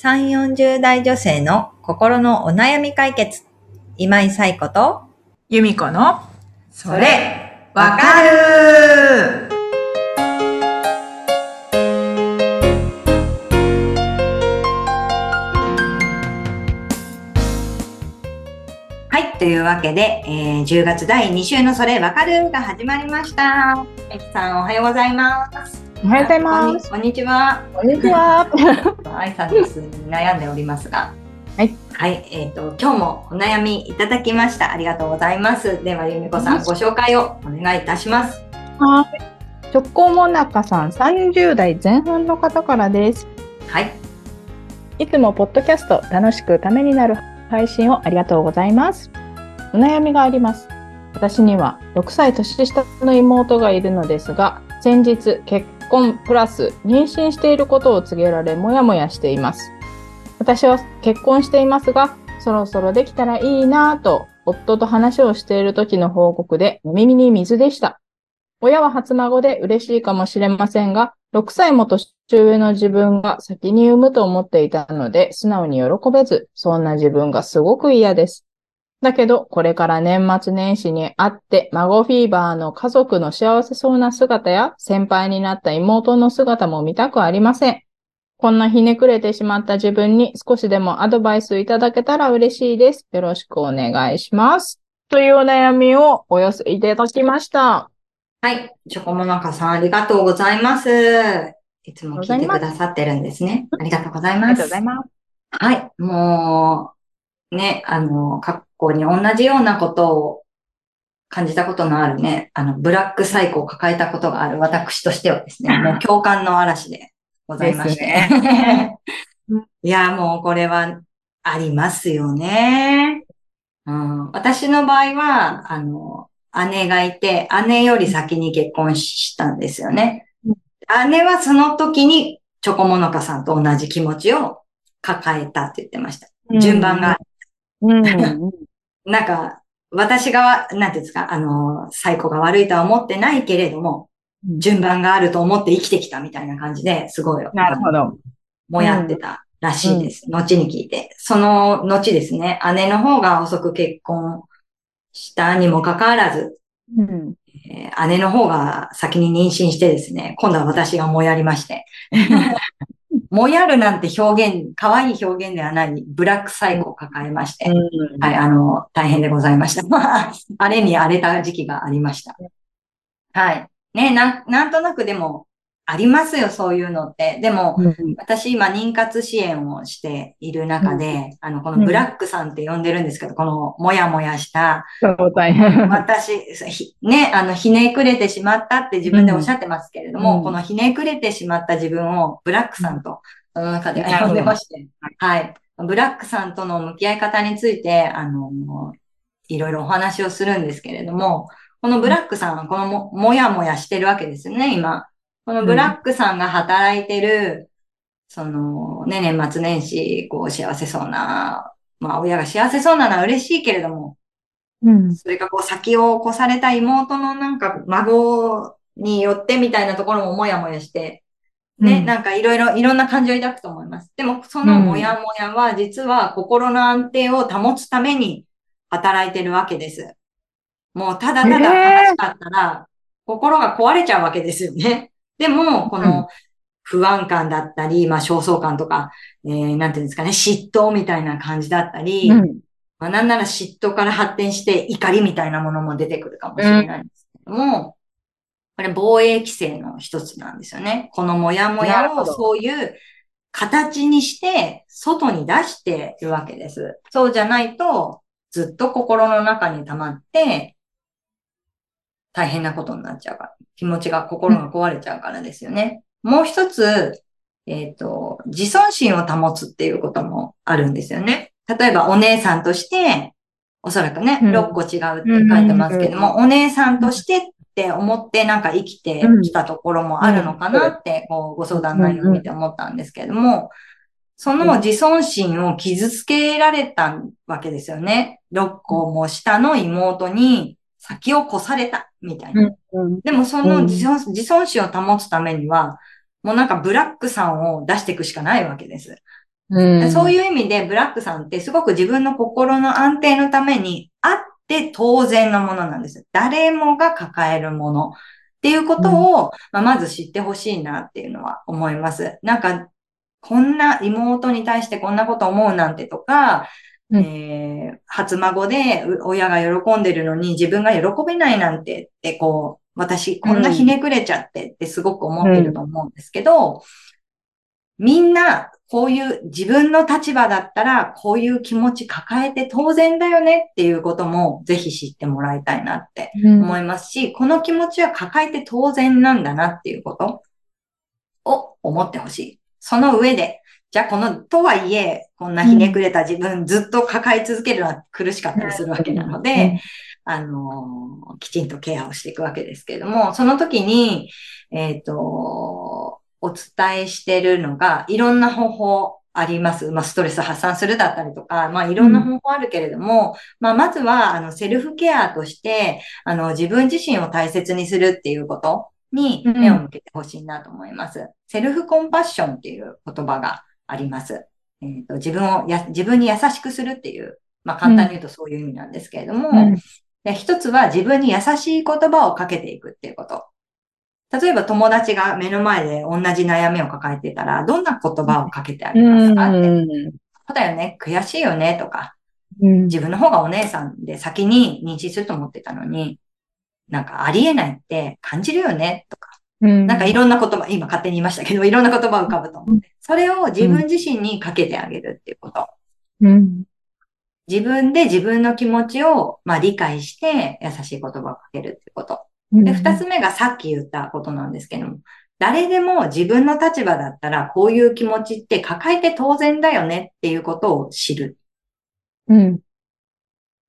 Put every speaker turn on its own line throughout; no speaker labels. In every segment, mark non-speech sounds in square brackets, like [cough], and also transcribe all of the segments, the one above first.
3、40代女性の心のお悩み解決。今井冴子と、
由美子の、それ、わかる
はい。というわけで、えー10月第2週のそれわかるが始まりました。えきさん、おはようございます。
おはようございます。
こんにちは。
こんにちは。[laughs]
挨拶に悩んでおりますが。
はい。
はい。えっ、と、今日もお悩みいただきました。ありがとうございます。では、ゆみこさん、ご紹介をお願いいたします。
はい。直行もなかさん、30代前半の方からです。
はい。
いつもポッドキャスト楽しくためになる配信をありがとうございます。お悩みがあります。私には6歳年下の妹がいるのですが、先日結婚プラス妊娠していることを告げられモヤモヤしています。私は結婚していますが、そろそろできたらいいなぁと夫と話をしている時の報告でお耳に水でした。親は初孫で嬉しいかもしれませんが、6歳も年上の自分が先に産むと思っていたので、素直に喜べず、そんな自分がすごく嫌です。だけど、これから年末年始に会って、孫フィーバーの家族の幸せそうな姿や、先輩になった妹の姿も見たくありません。こんなひねくれてしまった自分に少しでもアドバイスいただけたら嬉しいです。よろしくお願いします。というお悩みをお寄せいただきました。
はい。チョコモナカさん、ありがとうございます。いつも聞いてくださってるんですね。ありがとうござい
ありが
ます。
とうございます。
はい。もう、ね、あの、過去に同じようなことを感じたことのあるね、あの、ブラックサイコを抱えたことがある私としてはですね、もう共感の嵐でございまして。[laughs] いや、もうこれはありますよね。うん、私の場合は、あの、姉がいて、姉より先に結婚したんですよね。姉はその時にチョコモノカさんと同じ気持ちを抱えたって言ってました。順番が。
うん。
なんか、私が、なんていうんですか、あの、最高が悪いとは思ってないけれども、順番があると思って生きてきたみたいな感じで、すごい、
なるほど。
もやってたらしいです。後に聞いて。その後ですね、姉の方が遅く結婚したにもかかわらず、
うん。
えー姉の方が先に妊娠してですね、今度は私がもやりまして。[laughs] もやるなんて表現、可愛い表現ではない、ブラックサイコを抱えまして、はい、あの、大変でございました。[laughs] まあ、荒れに荒れた時期がありました。はい。ね、なん、なんとなくでも、ありますよ、そういうのって。でも、
うん
私今妊活支援をしている中で、あの、このブラックさんって呼んでるんですけど、このもやもやした。私、ひね、あの、ひねくれてしまったって自分でおっしゃってますけれども、
うん
このひねくれてしまった自分をブラックさんと、その中で呼んでまして、はい。ブラックさんとの向き合い方について、あの、いろいろお話をするんですけれども、このブラックさんはこのも、もやもやしてるわけですよね、今。このブラックさんが働いてる、その、ね、年末年始、こう、幸せそうな、まあ、親が幸せそうなのは嬉しいけれども、
うん。
それがこう先を越された妹のなんか孫によってみたいなところももやもやして、ね、
うん
なんかいろいろ、いろんな感情を抱くと思います。でも、そのもやもやは実は心の安定を保つために働いてるわけです。もうただただ悲しかったら、心が壊れちゃうわけですよね。でも、この不安感だったり、まあ、焦燥感とか、えー、なんていうんですかね、嫉妬みたいな感じだったり、
うん。
まあ、なんなら嫉妬から発展して怒りみたいなものも出てくるかもしれないんですけども、これ防衛規制の一つなんですよね。このモヤモヤをそういう形にして外に出しているわけです。そうじゃないとずっと心の中に溜まって大変なことになっちゃうから。気持ちが心が壊れちゃうからですよね。もう一つ、えっ、と、自尊心を保つっていうこともあるんですよね。例えばお姉さんとして、おそらくね、
うん
6個違うって書いてますけども、お姉さんとしてって思ってなんか生きてきたところもあるのかなって、こう、ご相談内容を見て思ったんですけれども、その自尊心を傷つけられたわけですよね。6個も下の妹に先を越されたみたいな。
うん。
でもその自尊自尊心を保つためには、もうなんかブラックさんを出していくしかないわけです。
うん。
そういう意味でブラックさんってすごく自分の心の安定のためにあって当然のものなんです。誰もが抱えるものっていうことを、まあ、まず知ってほしいなっていうのは思います。なんか、こんな妹に対してこんなこと思うなんてとか、うん、えー、初孫で親が喜んでるのに自分が喜べないなんてってこう、私こんなひねくれちゃってってすごく思ってると思うんですけど、うん、みんなこういう自分の立場だったらこういう気持ち抱えて当然だよねっていうこともぜひ知ってもらいたいなって思いますし、うん、この気持ちは抱えて当然なんだなっていうことを思ってほしい。その上で、じゃあこの、とはいえ、こんなひねくれた自分ずっと抱え続けるのは苦しかったりするわけなので、あの、きちんとケアをしていくわけですけれども、その時に、えっ、ー、と、お伝えしてるのが、いろんな方法あります。まあ、ストレス発散するだったりとか、まあ、いろんな方法あるけれども、うん、まあ、まずは、あの、セルフケアとして、あの、自分自身を大切にするっていうことに目を向けてほしいなと思います。うん、セルフコンパッションっていう言葉があります。えっ、ー、と、自分をや、自分に優しくするっていう、まあ、簡単に言うとそういう意味なんですけれども、うん、で一つは自分に優しい言葉をかけていくっていうこと。例えば友達が目の前で同じ悩みを抱えてたら、どんな言葉をかけてあげますかって。そうだよね、悔しいよね、とか。自分の方がお姉さんで先に認知すると思ってたのに、なんかありえないって感じるよね、とか。なんかいろんな言葉、今勝手に言いましたけど、いろんな言葉浮かぶと思って。それを自分自身にかけてあげるっていうこと。自分で自分の気持ちを、まあ、理解して優しい言葉をかけるっていうこと。で、二つ目がさっき言ったことなんですけども、誰でも自分の立場だったらこういう気持ちって抱えて当然だよねっていうことを知る。
うん。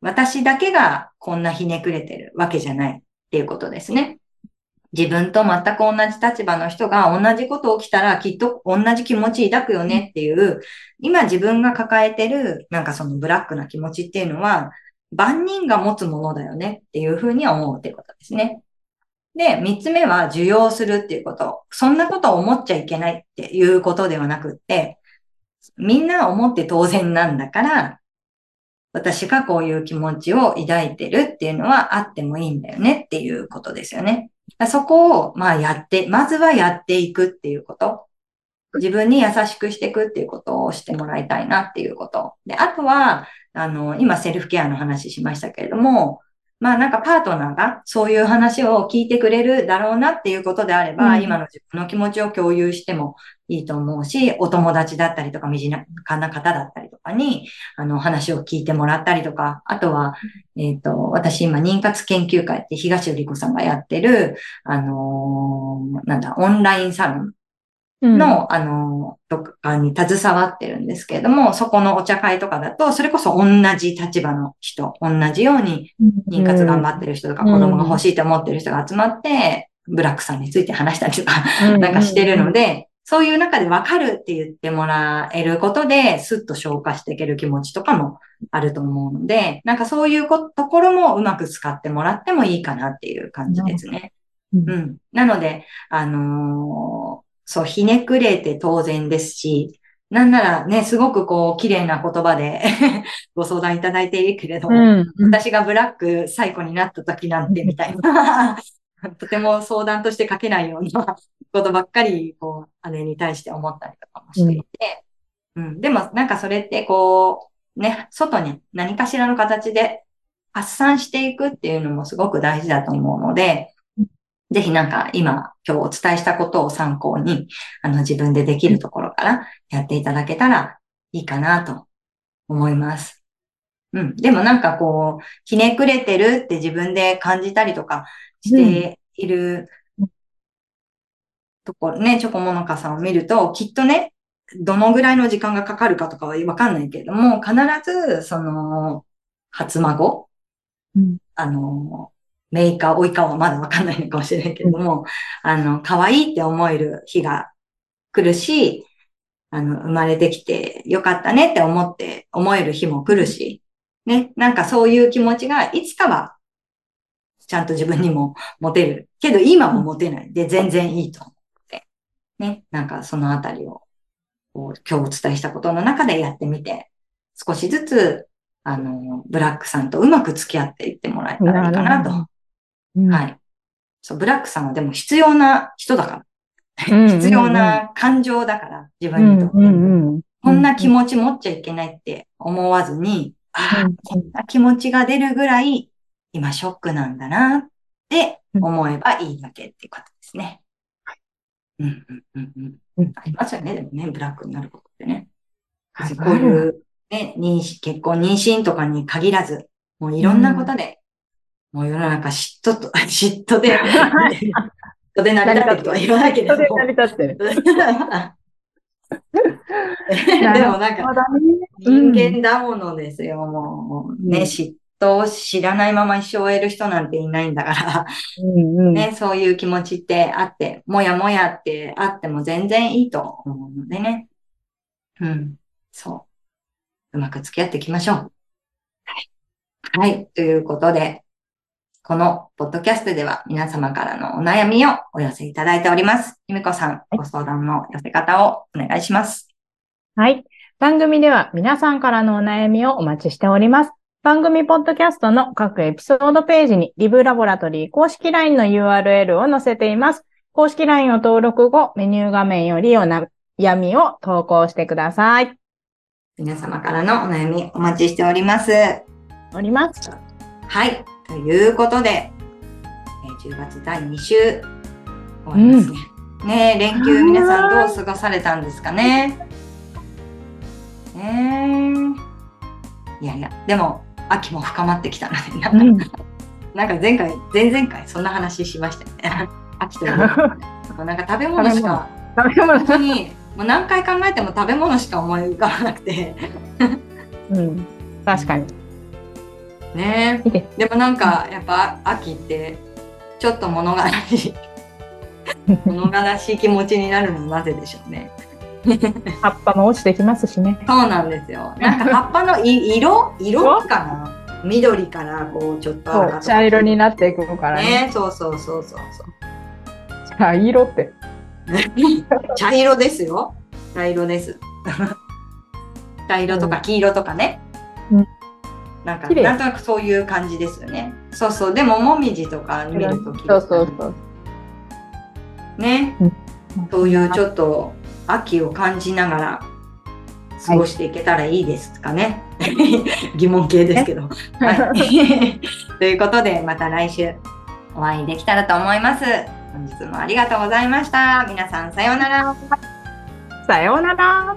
私だけがこんなひねくれてるわけじゃないっていうことですね。自分と全く同じ立場の人が同じこと起きたらきっと同じ気持ち抱くよねっていう、今自分が抱えてるなんかそのブラックな気持ちっていうのは、万人が持つものだよねっていうふうに思うってことですね。で、三つ目は受容するっていうこと。そんなことを思っちゃいけないっていうことではなくって、みんな思って当然なんだから、私がこういう気持ちを抱いてるっていうのはあってもいいんだよねっていうことですよね。そこを、まあやって、まずはやっていくっていうこと。自分に優しくしていくっていうことをしてもらいたいなっていうこと。で、あとは、あの、今セルフケアの話しましたけれども、まあなんかパートナーがそういう話を聞いてくれるだろうなっていうことであれば、うん、今の自分の気持ちを共有してもいいと思うし、お友達だったりとか、身近な方だったりとかに、あの、話を聞いてもらったりとか、あとは、えっ、ー、と、私今、妊活研究会って東尾理子さんがやってる、あのー、なんだ、オンラインサロンの、うん、あの、とかに携わってるんですけれども、そこのお茶会とかだと、それこそ同じ立場の人、同じように妊活頑張ってる人とか、子供が欲しいと思ってる人が集まって、ブラックさんについて話したりとか、なんかしてるので、そういう中でわかるって言ってもらえることで、スッと消化していける気持ちとかもあると思うので、なんかそういうところもうまく使ってもらってもいいかなっていう感じですね。うん。なので、あのーそう、ひねくれて当然ですし、なんならね、すごくこう、綺麗な言葉で [laughs] ご相談いただいているけれども、うんうん、私がブラック最古になった時なんてみたいな、[laughs] とても相談として書けないような [laughs] ことばっかり、こう、姉に対して思ったりとかもしていて、うん、うん、でもなんかそれってこう、ね、外に何かしらの形で発散していくっていうのもすごく大事だと思うので、ぜひなんか今、今日お伝えしたことを参考に、あの自分でできるところからやっていただけたらいいかなと思います。うん。でもなんかこう、ひねくれてるって自分で感じたりとかしているところね、チョコモノカさんを見ると、きっとね、どのぐらいの時間がかかるかとかはわかんないけれども、必ず、その、初孫、うん、あの、メイカー、追いかはまだわかんないのかもしれないけれども、あの、可愛いって思える日が来るし、あの、生まれてきてよかったねって思って思える日も来るし、ね、なんかそういう気持ちがいつかはちゃんと自分にも持てる。けど今も持てない。で、全然いいと思って。ね、なんかそのあたりを今日お伝えしたことの中でやってみて、少しずつ、あの、ブラックさんとうまく付き合っていってもらえたらいいかなと。
うん
はい。そう、ブラックさんはでも必要な人だから。
うん [laughs]
必要な感情だから、自
うん
分にとって。こんな気持ち持っちゃいけないって思わずに、ああ
うん、
こんな気持ちが出るぐらい、今ショックなんだなって思えばいいだけっていうことですね。うんうんうんうん
うん
ありますよね、でもね、ブラックになることってね。
はい
こういう、ね、妊娠、結婚、妊娠とかに限らず、もういろんなことで、もう世の中嫉妬と、[laughs] 嫉妬で、嫉妬で成り立ってるとは言わないけれども
それ成。り立ってる。[laughs]
でもなんか、人間だものですよ、もう。ね、
うん
嫉妬を知らないまま一生を終える人なんていないんだから、ね、そういう気持ちってあって、もやもやってあっても全然いいと思うのでね。うん、そう。うまく付き合っていきましょう。はい。はい、ということで、このポッドキャストでは皆様からのお悩みをお寄せいただいております。ゆみこさん、ご相談の寄せ方をお願いします。
はい。番組では皆さんからのお悩みをお待ちしております。番組ポッドキャストの各エピソードページにリブラボラトリー公式 LINE の URL を載せています。公式 LINE を登録後、メニュー画面よりお悩みを投稿してください。
皆様からのお悩みお待ちしております。
おります。
はい。ということで、えー10月第2週終わりますね。ねえ連休皆さんどう過ごされたんですかね？ねえいやいや、でも秋も深まってきたので、なんか,、
うん。
なんか前回、前々回そんな話しましたよね。[laughs] 秋というとなんか食べ物しか、
食べ物
本当にもう何回考えても食べ物しか思い浮かばなくて。
うん。確かに。
ね
で [laughs]
でもなんかやっぱ秋ってちょっと物悲しい [laughs] 物悲しい気持ちになるのはなぜでしょうね。
葉っぱも落ちてきますしね。
そうなんですよ。[laughs] なんか葉っぱのい色？色かな？緑からこうちょっと
茶色になっていくからね。
ね。そうそうそうそうそ
茶色って。
う。茶色ですよ。茶色です。茶色とか黄色とかね。
うん
なんかなんとなくそういう感じですよね。そうそう。でももみじとか見るとき
そうそうそう。
ね、
うん
そういうちょっと秋を感じながら過ごしていけたらいいですかね。疑問系ですけど。はい、[laughs] ということで、また来週お会いできたらと思います。本日もありがとうございました。皆さんさようなら。
さようなら。